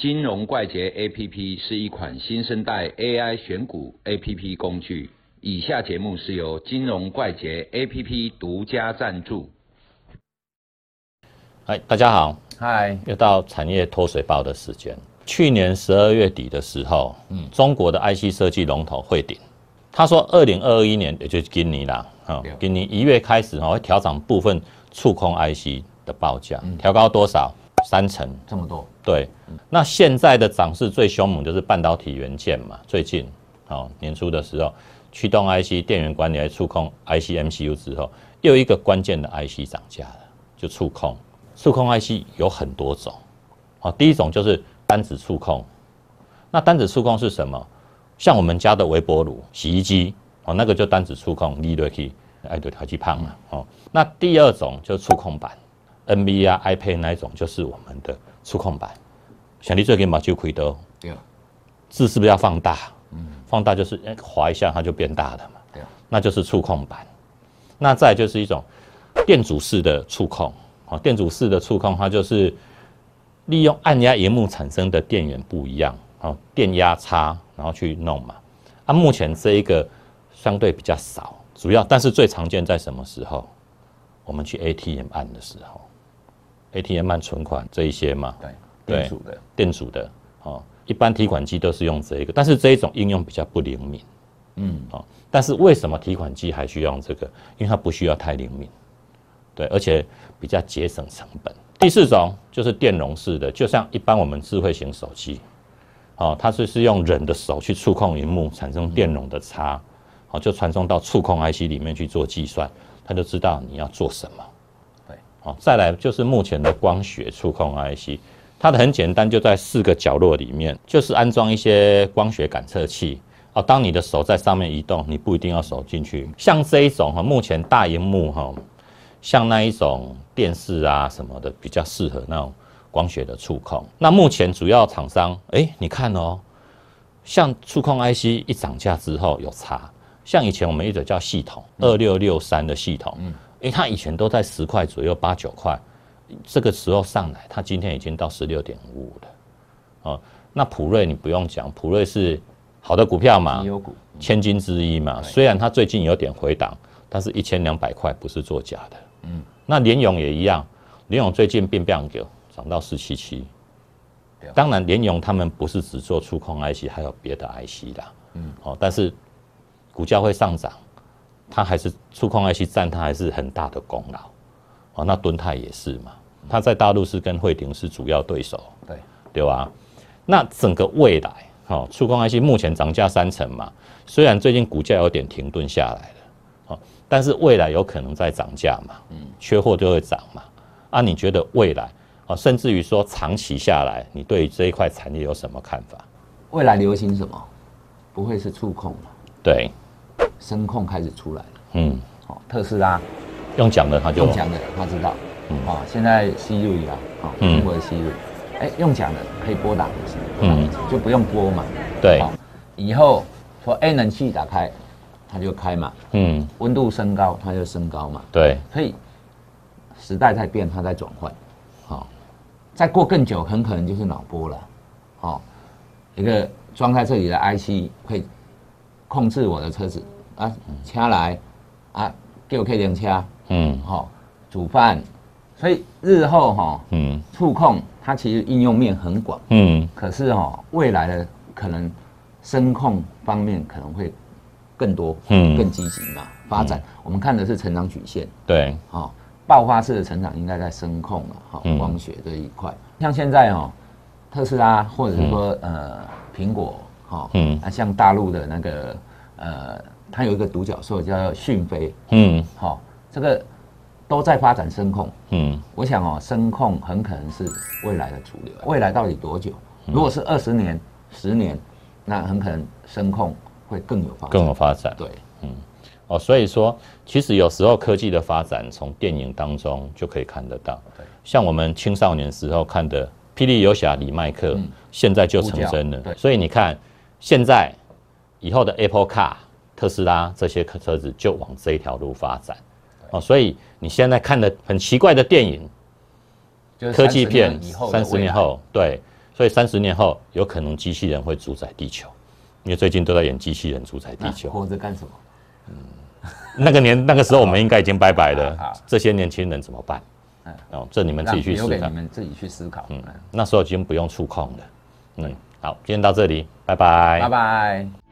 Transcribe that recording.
金融怪杰 APP 是一款新生代 AI 选股 APP 工具。以下节目是由金融怪杰 APP 独家赞助。嗨，大家好，嗨，又到产业脱水报的时间。去年十二月底的时候，嗯，中国的 IC 设计龙头汇顶，他说二零二一年，也就是今年啦，啊，今年一月开始哈，会调整部分触控 IC 的报价，调高多少？三成，这么多？对，那现在的涨势最凶猛就是半导体元件嘛。最近，哦，年初的时候，驱动 IC、电源管理、触控 IC、MCU 之后，又一个关键的 IC 涨价了，就触控。触控 IC 有很多种，哦，第一种就是单子触控。那单子触控是什么？像我们家的微波炉、洗衣机，哦，那个就单子触控，立对去爱对调气胖嘛，哦。那第二种就是触控板。N B 啊，iPad 那一种就是我们的触控板，想你最近嘛就亏的，对字是不是要放大？嗯，放大就是划一下它就变大了嘛，对那就是触控板。那再就是一种电阻式的触控，哦，电阻式的触控它就是利用按压荧幕产生的电源不一样，哦，电压差，然后去弄嘛。啊，目前这一个相对比较少，主要但是最常见在什么时候？我们去 ATM 按的时候。ATM 按存款这一些嘛，对，电阻的，电阻的，哦，一般提款机都是用这个，但是这一种应用比较不灵敏，嗯，哦，但是为什么提款机还需要用这个？因为它不需要太灵敏，对，而且比较节省成本。第四种就是电容式的，就像一般我们智慧型手机，哦，它是是用人的手去触控荧幕，产生电容的差，哦，就传送到触控 IC 里面去做计算，它就知道你要做什么。好，再来就是目前的光学触控 IC，它的很简单，就在四个角落里面，就是安装一些光学感测器。哦，当你的手在上面移动，你不一定要手进去。像这一种哈，目前大荧幕哈，像那一种电视啊什么的，比较适合那种光学的触控。那目前主要厂商，哎，你看哦，像触控 IC 一涨价之后有差，像以前我们一直叫系统二六六三的系统，嗯。因为它以前都在十块左右，八九块，这个时候上来，它今天已经到十六点五五了。哦，那普瑞你不用讲，普瑞是好的股票嘛，千金之一嘛。虽然它最近有点回档，但是一千两百块不是作假的。嗯，那联勇也一样，联勇最近变变久，涨到四七七。当然，联勇他们不是只做触控 IC，还有别的 IC 的。嗯，哦，但是股价会上涨。它还是触控 IC 占它还是很大的功劳，哦，那敦泰也是嘛，它在大陆是跟惠鼎是主要对手，对对吧？那整个未来，哦，触控 IC 目前涨价三成嘛，虽然最近股价有点停顿下来了，哦，但是未来有可能再涨价嘛，嗯，缺货就会涨嘛，啊，你觉得未来，哦，甚至于说长期下来，你对这一块产业有什么看法？未来流行什么？不会是触控了？对。声控开始出来了，嗯，好，特斯拉。用讲的他就用讲的他知道，嗯，啊，现在瑞啊，啊，苹果的瑞，哎，用讲的可以拨打的是，嗯，就不用拨嘛，对，以后说哎，冷气打开，它就开嘛，嗯，温度升高，它就升高嘛，对，所以时代在变，它在转换，好，再过更久，很可能就是脑波了，好，一个装在这里的 IC 会控制我的车子。啊，车来啊，叫客停车，嗯，好，煮饭，所以日后哈，嗯，触控它其实应用面很广，嗯，可是哈，未来的可能声控方面可能会更多，嗯，更积极嘛，发展。我们看的是成长曲线，对，哈，爆发式的成长应该在声控了，哈，光学这一块。像现在哦，特斯拉或者是说呃苹果，哈，嗯，啊，像大陆的那个呃。它有一个独角兽叫讯飞，嗯，好，这个都在发展声控，嗯，我想哦，声控很可能是未来的主流。未来到底多久？如果是二十年、十年，那很可能声控会更有发展更有发展。对，嗯，哦，所以说，其实有时候科技的发展从电影当中就可以看得到。对，像我们青少年时候看的《霹雳游侠》李麦克，现在就成真了。对，所以你看，现在以后的 Apple Car。特斯拉这些车子就往这一条路发展，哦，所以你现在看的很奇怪的电影，科技片，三十年后，对，所以三十年后有可能机器人会主宰地球，因为最近都在演机器人主宰地球。活着干什么？那个年那个时候我们应该已经拜拜了好，这些年轻人怎么办？哦，这你们自己去思考你。们自己去思考。嗯，那时候已经不用触控了。嗯，好，今天到这里，拜拜。拜拜。